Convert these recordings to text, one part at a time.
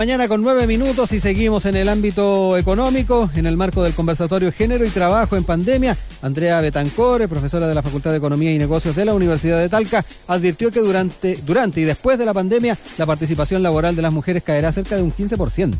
Mañana con nueve minutos y seguimos en el ámbito económico, en el marco del conversatorio Género y Trabajo en Pandemia. Andrea Betancore, profesora de la Facultad de Economía y Negocios de la Universidad de Talca, advirtió que durante, durante y después de la pandemia la participación laboral de las mujeres caerá cerca de un 15%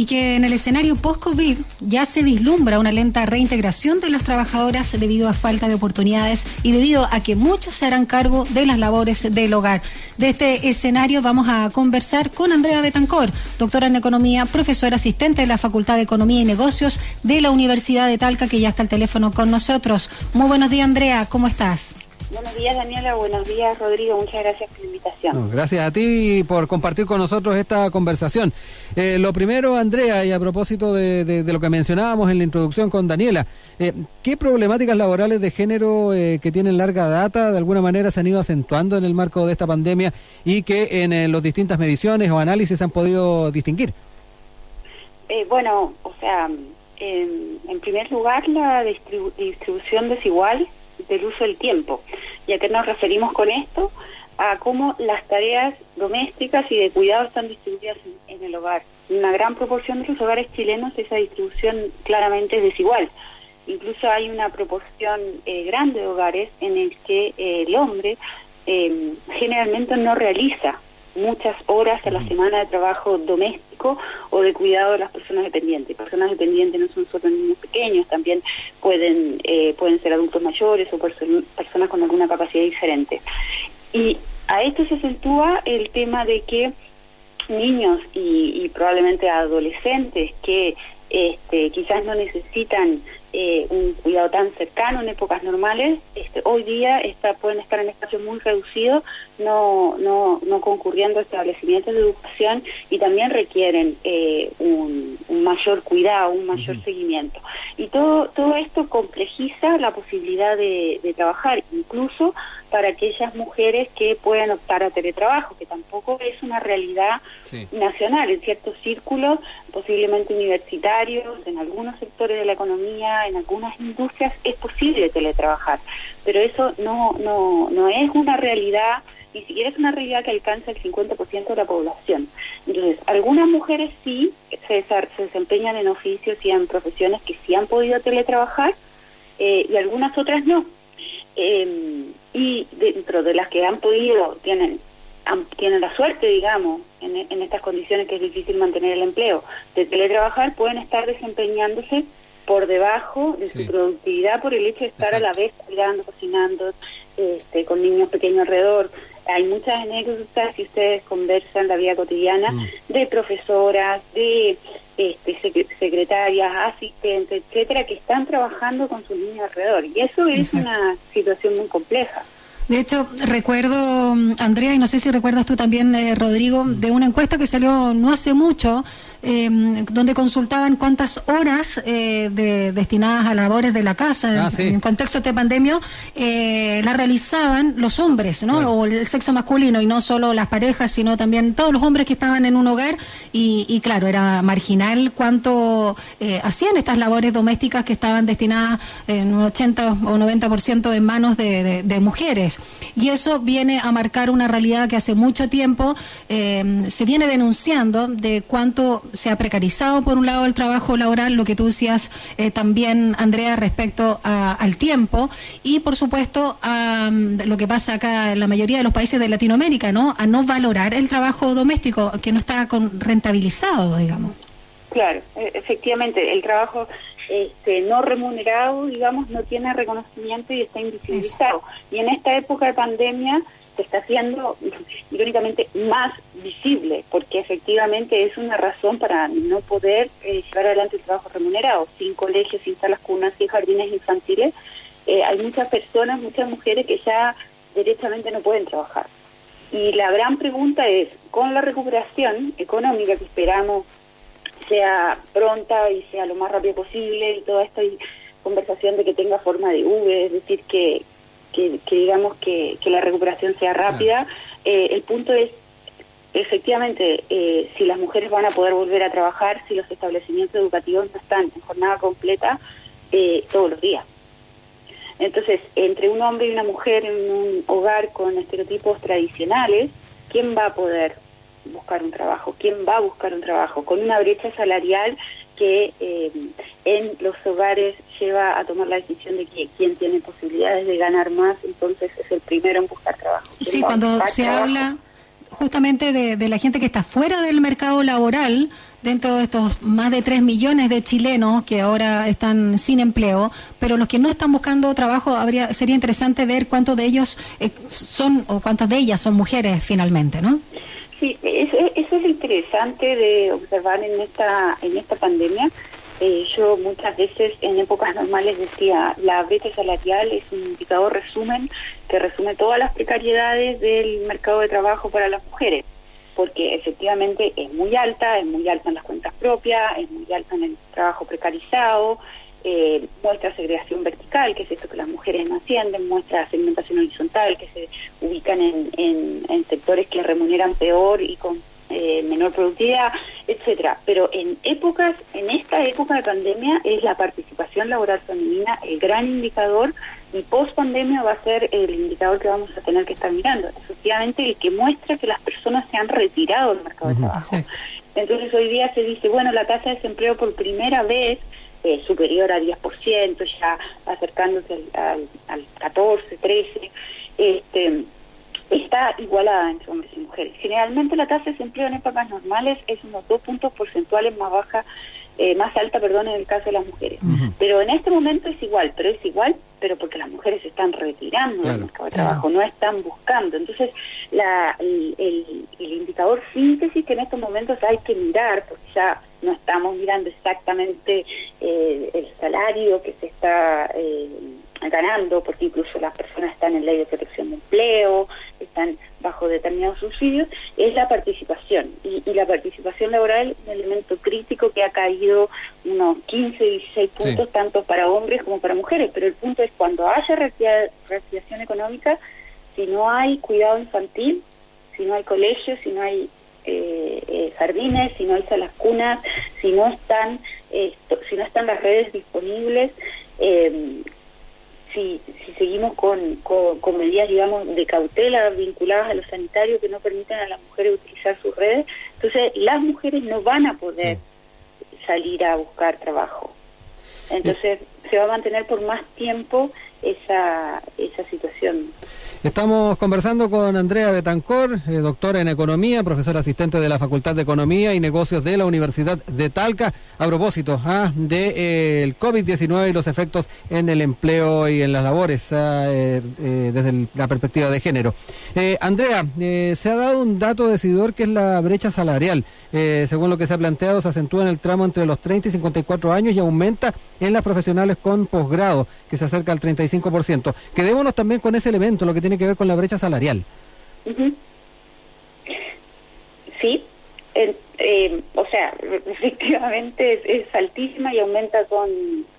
y que en el escenario post-COVID ya se vislumbra una lenta reintegración de las trabajadoras debido a falta de oportunidades y debido a que muchos se harán cargo de las labores del hogar. De este escenario vamos a conversar con Andrea Betancor, doctora en Economía, profesora asistente de la Facultad de Economía y Negocios de la Universidad de Talca, que ya está al teléfono con nosotros. Muy buenos días, Andrea, ¿cómo estás? Buenos días, Daniela. Buenos días, Rodrigo. Muchas gracias por la invitación. gracias a ti por compartir con nosotros esta conversación. Eh, lo primero, Andrea, y a propósito de, lo que mencionábamos en la introducción con Daniela, eh, ¿qué problemáticas laborales de género eh, que tienen larga data de alguna manera se han ido acentuando en el marco de esta pandemia y que en las distintas mediciones o análisis han podido distinguir? bueno, o sea, en primer lugar, la distribución desigual del uso del tiempo. ¿Y a qué nos referimos con esto? A cómo las tareas domésticas y de cuidado están distribuidas en, el hogar. En una gran proporción de los hogares chilenos esa distribución claramente es desigual. Incluso hay una proporción eh, grande de hogares en el que eh, el hombre eh, generalmente no realiza muchas horas a la semana de trabajo doméstico o de cuidado de las personas dependientes. Personas dependientes no son solo niños pequeños, también pueden, eh, pueden ser adultos mayores o personas con alguna capacidad diferente. Y a esto se acentúa el tema de que niños y, y probablemente adolescentes que este, quizás no necesitan eh, un cuidado tan cercano en épocas normales, este, hoy día está, pueden estar en espacios muy reducidos, no, no, no concurriendo a establecimientos de educación y también requieren eh, un, mayor cuidado, un mayor seguimiento. Y todo, todo esto complejiza la posibilidad de, trabajar, incluso para aquellas mujeres que puedan optar a teletrabajo, que tampoco es una realidad nacional. En ciertos círculos, posiblemente universitarios, en algunos sectores de la economía, en algunas industrias es posible teletrabajar, pero eso no, no, no es una realidad, ni siquiera es una realidad que alcanza el 50% de la población. Entonces, algunas mujeres sí se, se desempeñan en oficios y en profesiones que sí han podido teletrabajar eh, y algunas otras no. Em, y dentro de las que han podido, tienen tienen la suerte, digamos, en, en, estas condiciones que es difícil mantener el empleo, de teletrabajar, pueden estar desempeñándose por debajo de su productividad por el hecho de estar a la vez cuidando, cocinando, este, con niños pequeños alrededor. Hay muchas anécdotas si ustedes conversan la vida cotidiana mm. de profesoras, de este, secretarias, asistentes, etcétera, que están trabajando con sus niños alrededor. Y eso es una situación muy compleja. De hecho, recuerdo, Andrea, y no sé si recuerdas tú también, eh, Rodrigo, de una encuesta que salió no hace mucho, em, donde consultaban cuántas horas eh, de, destinadas a labores de la casa ah, en, contexto de pandemia eh, la realizaban los hombres, ¿no? O el sexo masculino, y no solo las parejas, sino también todos los hombres que estaban en un hogar. Y, claro, era marginal cuánto hacían estas labores domésticas que estaban destinadas en un 80 o 90% en manos de mujeres. Y eso viene a marcar una realidad que hace mucho tiempo eh, se viene denunciando de cuánto se ha precarizado, por un lado, el trabajo laboral, lo que tú decías eh, también, Andrea, respecto al tiempo, y por supuesto a mm, lo que pasa acá en la mayoría de los países de Latinoamérica, ¿no? A no valorar el trabajo doméstico, que no está con, rentabilizado, digamos. Claro, e, efectivamente, el trabajo este, no remunerado, digamos, no tiene reconocimiento y está invisibilizado. Y en esta época de pandemia se está haciendo, irónicamente, más visible, porque efectivamente es una razón para no poder eh, llevar adelante el trabajo remunerado. Sin colegios, sin salas cunas, sin jardines infantiles, eh, hay muchas personas, muchas mujeres que ya directamente no pueden trabajar. Y la gran pregunta es, con la recuperación económica que esperamos sea pronta y sea lo más rápido posible y toda esta conversación de que tenga forma de V, es decir, que, que, digamos que, que, la recuperación sea rápida. Eh, el punto es, efectivamente, eh, si las mujeres van a poder volver a trabajar, si los establecimientos educativos no están en jornada completa eh, todos los días. Entonces, entre un hombre y una mujer en un hogar con estereotipos tradicionales, ¿quién va a poder buscar un trabajo, quién va a buscar un trabajo, con una brecha salarial que eh, en los hogares lleva a tomar la decisión de que quien tiene posibilidades de ganar más, entonces es el primero en buscar trabajo. Sí, cuando se habla justamente de, de, la gente que está fuera del mercado laboral, dentro de estos más de 3 millones de chilenos que ahora están sin empleo, pero los que no están buscando trabajo, habría sería interesante ver cuántos de ellos eh, son o cuántas de ellas son mujeres finalmente, ¿no? Sí, eso, eso es interesante de observar en esta en esta pandemia. Eh, yo muchas veces en épocas normales decía, la brecha salarial es un indicador resumen que resume todas las precariedades del mercado de trabajo para las mujeres, porque efectivamente es muy alta, es muy alta en las cuentas propias, es muy alta en el trabajo precarizado, eh, muestra segregación vertical, que es esto que las mujeres no ascienden, muestra segmentación horizontal, que se ubican en, en, en sectores que remuneran peor y con eh, menor productividad, etcétera. Pero en épocas, en esta época de pandemia es la participación laboral femenina el gran indicador y post pandemia va a ser el indicador que vamos a tener que estar mirando. Efectivamente, el que muestra que las personas se han retirado del mercado de trabajo. Entonces hoy día se dice, bueno, la tasa de desempleo por primera vez eh, superior a 10%, ya acercándose al, al, al 14, 13, este está igualada entre hombres y mujeres. Generalmente la tasa de desempleo en épocas normales es unos dos puntos porcentuales más baja, eh, más alta, perdón, en el caso de las mujeres. Pero en este momento es igual, pero es igual, pero porque las mujeres se están retirando del mercado de trabajo, no están buscando. Entonces, la, el, el, indicador síntesis que en estos momentos hay que mirar, porque ya no estamos mirando exactamente eh, el salario que se está... Eh, ganando, porque incluso las personas están en ley de protección de empleo, están bajo determinados subsidios, es la participación. Y, la participación laboral es un elemento crítico que ha caído unos 15, 16 puntos, tanto para hombres como para mujeres. Pero el punto es cuando haya reactivación económica, si no hay cuidado infantil, si no hay colegios, si no hay eh, eh, jardines, si no hay salas cunas, si no están, si no están las redes disponibles, eh, si, si seguimos con, con, medidas, digamos, de cautela vinculadas a lo sanitario que no permiten a las mujeres utilizar sus redes, entonces las mujeres no van a poder salir a buscar trabajo. Entonces se va a mantener por más tiempo esa, esa situación. Estamos conversando con Andrea Betancor, eh, doctora en Economía, profesora asistente de la Facultad de Economía y Negocios de la Universidad de Talca, a propósito ah, del eh, COVID-19 y los efectos en el empleo y en las labores ah, eh, desde la perspectiva de género. Andrea, se ha dado un dato decidor que es la brecha salarial. según lo que se ha planteado, se acentúa en el tramo entre los 30 y 54 años y aumenta en las profesionales con posgrado, que se acerca al 35%. Quedémonos también con ese elemento, lo que tiene tiene que ver con la brecha salarial. Sí, eh, o sea, efectivamente es, altísima y aumenta con,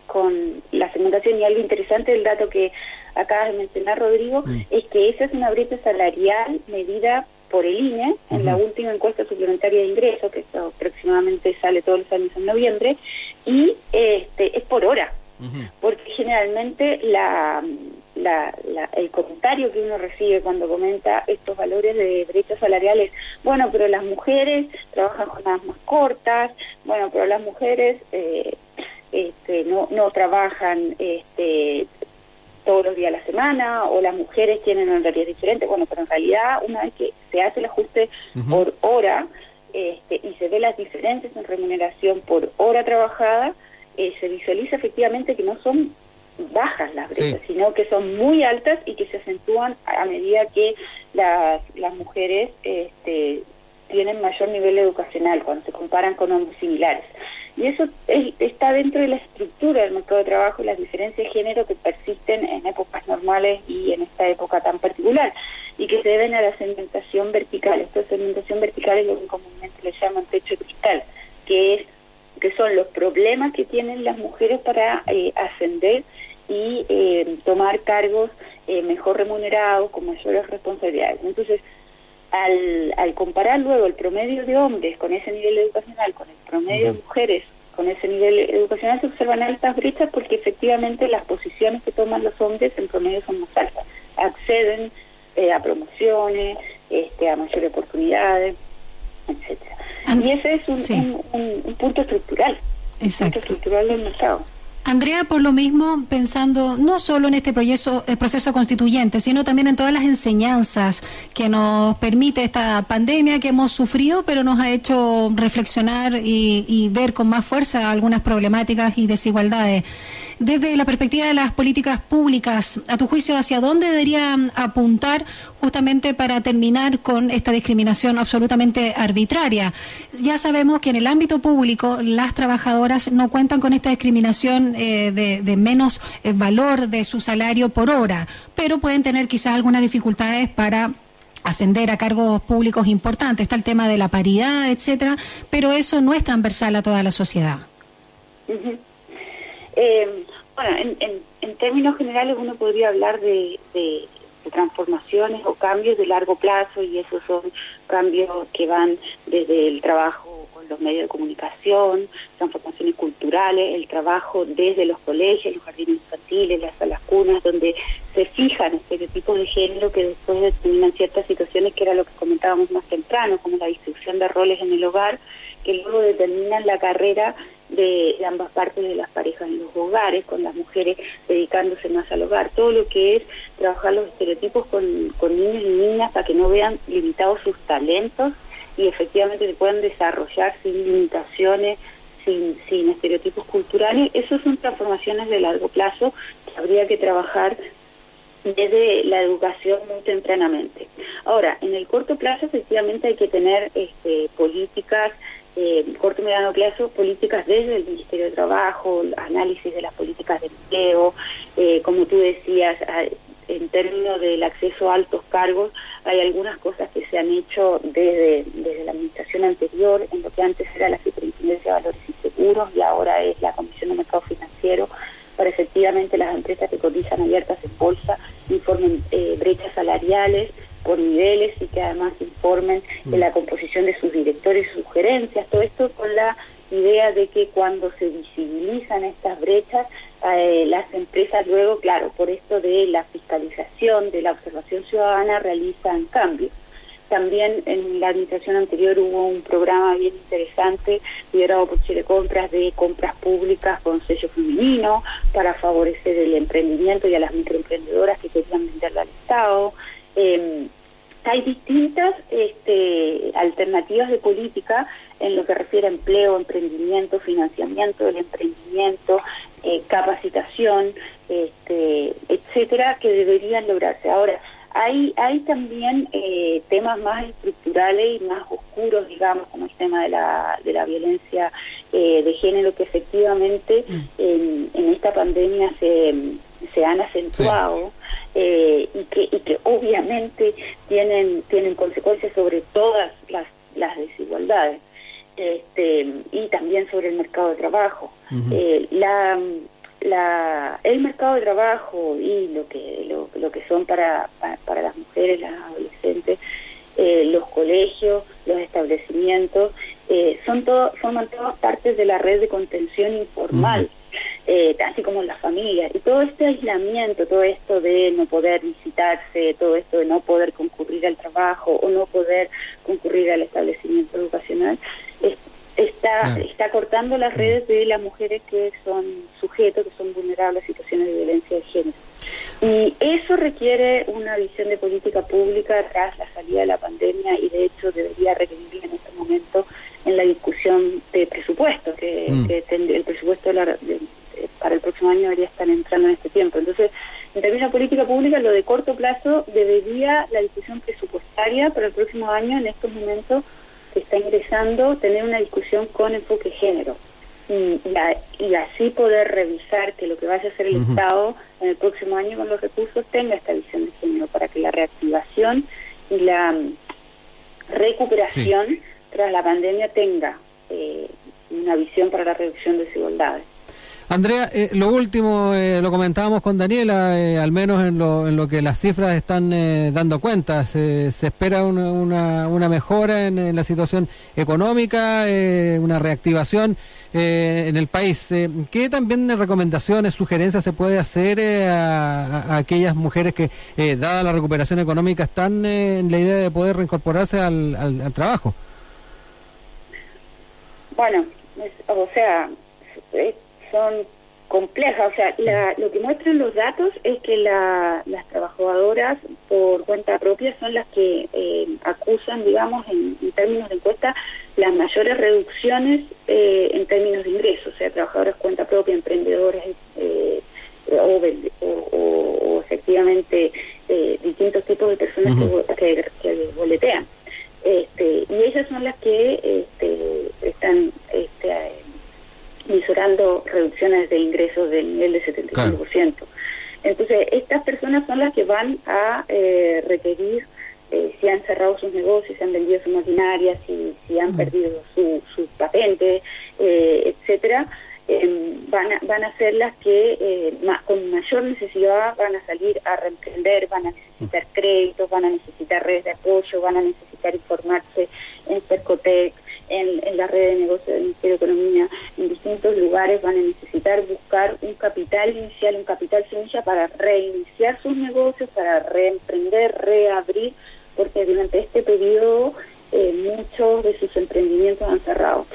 con la segmentación. Y algo interesante del dato que acabas de mencionar, Rodrigo, mm. es que esa es una brecha salarial medida por el INE en la última encuesta suplementaria de ingresos, que aproximadamente sale todos los años en noviembre, y este es por hora, porque generalmente la la, el comentario que uno recibe cuando comenta estos valores de derechos salariales, bueno, pero las mujeres trabajan jornadas más cortas, bueno, pero las mujeres eh, este, no, no trabajan este, todos los días de la semana, o las mujeres tienen horarios diferentes, bueno, pero en realidad una vez que se hace el ajuste por hora este, y se ve las diferencias en remuneración por hora trabajada, eh, se visualiza efectivamente que no son bajas las brechas, sino que son muy altas y que se acentúan a medida que las, las mujeres este, tienen mayor nivel educacional cuando se comparan con hombres similares. Y eso está dentro de la estructura del mercado de trabajo y las diferencias de género que persisten en épocas normales y en esta época tan particular y que se deben a la segmentación vertical. Esta segmentación vertical es lo que comúnmente le llaman techo cristal, que es que son los problemas que tienen las mujeres para eh, ascender y eh, tomar cargos eh, mejor remunerados, con mayores responsabilidades. Entonces, al, al comparar luego el promedio de hombres con ese nivel educacional, con el promedio de mujeres con ese nivel educacional, se observan altas brechas porque efectivamente las posiciones que toman los hombres en promedio son más altas. Acceden eh, a promociones, este, a mayores oportunidades. etcétera. Y ese es un, un, punto estructural, Exacto. un punto estructural del mercado. Andrea, por lo mismo, pensando no solo en este proceso, el proceso constituyente, sino también en todas las enseñanzas que nos permite esta pandemia que hemos sufrido, pero nos ha hecho reflexionar y, ver con más fuerza algunas problemáticas y desigualdades. Desde la perspectiva de las políticas públicas, a tu juicio, ¿hacia dónde deberían apuntar justamente para terminar con esta discriminación absolutamente arbitraria? Ya sabemos que en el ámbito público las trabajadoras no cuentan con esta discriminación eh, de, menos eh, valor de su salario por hora, pero pueden tener quizás algunas dificultades para ascender a cargos públicos importantes. Está el tema de la paridad, etcétera, pero eso no es transversal a toda la sociedad. Eh, bueno, en, términos generales uno podría hablar de, transformaciones o cambios de largo plazo y esos son cambios que van desde el trabajo con los medios de comunicación, transformaciones culturales, el trabajo desde los colegios, los jardines infantiles, las salas cunas, donde se fijan estereotipos de género que después determinan ciertas situaciones que era lo que comentábamos más temprano, como la distribución de roles en el hogar, que luego determinan la carrera de, ambas partes de las parejas en los hogares, con las mujeres dedicándose más al hogar, todo lo que es trabajar los estereotipos con, niños y niñas para que no vean limitados sus talentos y efectivamente se puedan desarrollar sin limitaciones, sin, sin estereotipos culturales, esas son transformaciones de largo plazo que habría que trabajar desde la educación muy tempranamente. Ahora, en el corto plazo efectivamente hay que tener este, políticas eh, corto y mediano plazo, políticas desde el Ministerio de Trabajo, análisis de las políticas de empleo, eh, como tú decías, en términos del acceso a altos cargos, hay algunas cosas que se han hecho desde, desde la administración anterior, en lo que antes era la Superintendencia de Valores y Seguros y ahora es la Comisión de Mercado Financiero, para efectivamente las empresas que cotizan abiertas en bolsa informen eh, brechas salariales, por niveles y que además informen de la composición de sus directores y sugerencias, todo esto con la idea de que cuando se visibilizan estas brechas, eh, las empresas luego, claro, por esto de la fiscalización, de la observación ciudadana, realizan cambios. También en la administración anterior hubo un programa bien interesante liderado por Chile Compras de compras públicas con sello femenino para favorecer el emprendimiento y a las microemprendedoras que querían venderle al Estado. Eh, hay distintas este, alternativas de política en lo que refiere a empleo, emprendimiento, financiamiento del emprendimiento, eh, capacitación, este, etcétera, que deberían lograrse. Ahora, hay, hay también eh, temas más estructurales y más oscuros, digamos, como el tema de la, de la violencia eh, de género, que efectivamente mm. en, en, esta pandemia se, se han acentuado. Eh, y, que, y que obviamente tienen, tienen consecuencias sobre todas las, las desigualdades este, y también sobre el mercado de trabajo. Eh, la, la, el mercado de trabajo y lo que, lo, lo que son para, para, las mujeres, las adolescentes, eh, los colegios, los establecimientos, son todo, forman todas partes de la red de contención informal eh, así como las familias. Y todo este aislamiento, todo esto de no poder visitarse, todo esto de no poder concurrir al trabajo o no poder concurrir al establecimiento educacional, está, está cortando las redes de las mujeres que son sujetos, que son vulnerables a situaciones de violencia de género. Y eso requiere una visión de política pública tras la salida de la pandemia y de hecho debería requerir en este momento en la discusión de presupuesto, que, mm. el presupuesto de la, el próximo año debería estar entrando en este tiempo. Entonces, en términos de política pública, lo de corto plazo debería la discusión presupuestaria para el próximo año, en estos momentos que está ingresando, tener una discusión con enfoque género. Y, y, así poder revisar que lo que vaya a hacer el Estado en el próximo año con los recursos tenga esta visión de género para que la reactivación y la mm, recuperación tras la pandemia tenga eh, una visión para la reducción de desigualdades. Andrea, eh, lo último, eh, lo comentábamos con Daniela, eh, al menos en lo, en lo que las cifras están dando cuenta. Se, espera una, una, mejora en, la situación económica, una reactivación en el país. ¿Qué también recomendaciones, sugerencias se puede hacer a, aquellas mujeres que, dada la recuperación económica, están en la idea de poder reincorporarse al, al trabajo? Bueno, o sea, son complejas. O sea, lo que muestran los datos es que las trabajadoras por cuenta propia son las que eh, acusan, digamos, en, términos de encuesta, las mayores reducciones eh, en términos de ingresos. O sea, trabajadoras cuenta propia, emprendedores eh, o, efectivamente distintos tipos de personas que, que, boletean. Este, y ellas son las que este, están este, visorando reducciones de ingresos del nivel de 75%. Entonces, estas personas son las que van a eh, requerir eh, si han cerrado sus negocios, si han vendido su maquinaria, si, si han perdido su, su patente, eh, etcétera, em, van, a, van a ser las que con mayor necesidad van a salir a reemprender, van a necesitar créditos, van a necesitar redes de apoyo, van a necesitar informarse en Cercotec, en, la red de negocios del Ministerio de Economía, en distintos lugares van a necesitar buscar un capital inicial, un capital semilla para reiniciar sus negocios, para reemprender, reabrir, porque durante este periodo eh, muchos de sus emprendimientos han cerrado.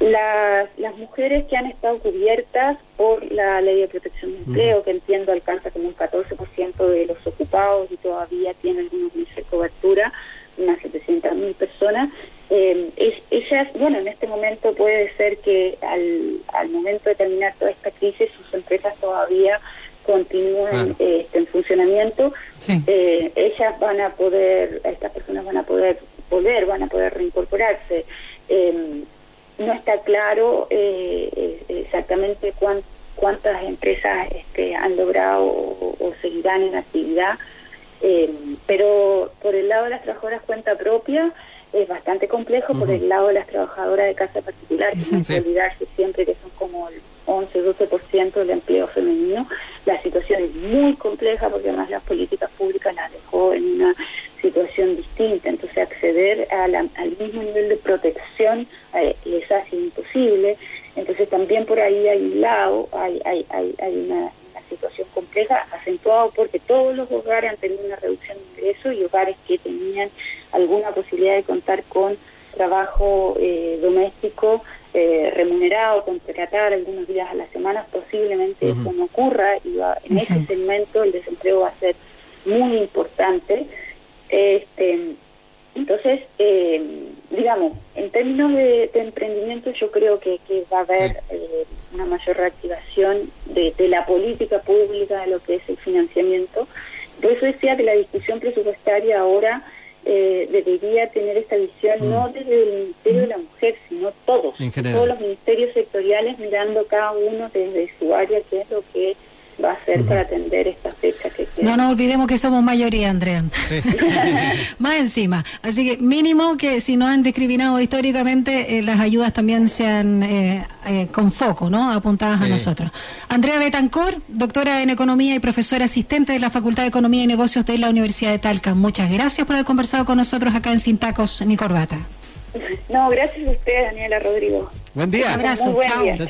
Las, las mujeres que han estado cubiertas por la ley de protección de empleo, que entiendo alcanza como un 14% de los ocupados y todavía tiene algunos meses de cobertura, unas 700 mil personas, eh, ellas, bueno, en este momento puede ser que al, al momento de terminar toda esta crisis sus empresas todavía continúen este, en funcionamiento. Eh, ellas van a poder, estas personas van a poder volver, van a poder reincorporarse. Em, no está claro eh, exactamente cuántas empresas este, han logrado o, seguirán en actividad, em, pero por el lado de las trabajadoras cuenta propia, es bastante complejo por el lado de las trabajadoras de casa particular, no hay que olvidarse siempre que son como el 11-12% del empleo femenino. La situación es muy compleja porque además las políticas públicas las dejó en una situación distinta, entonces acceder al mismo nivel de protección eh, les hace imposible. Entonces también por ahí hay un lado, hay, hay, hay, hay una situación compleja, acentuado porque todos los hogares han tenido una reducción de ingresos y hogares que tenían alguna posibilidad de contar con trabajo eh, doméstico eh, remunerado, contratar algunos días a la semana, posiblemente eso no ocurra y en ese segmento el desempleo va a ser muy importante. Este, entonces, eh, digamos, en términos de, emprendimiento yo creo que, va a haber eh, una mayor reactivación de, la política pública, de lo que es el financiamiento. Por eso decía que la discusión presupuestaria ahora eh, debería tener esta visión mm. no desde el Ministerio de la Mujer, sino todos, todos los ministerios sectoriales mirando cada uno desde su área qué es lo que va a ser para atender esta fecha No nos olvidemos que somos mayoría, Andrea. Más encima. Así que mínimo que si no han discriminado históricamente, eh, las ayudas también sean eh, eh, con foco, ¿no? Apuntadas a nosotros. Andrea Betancor, doctora en Economía y profesora asistente de la Facultad de Economía y Negocios de la Universidad de Talca. Muchas gracias por haber conversado con nosotros acá en Sin Tacos ni Corbata. No, gracias a usted, Daniela Rodrigo. Buen día. Un abrazo. chao.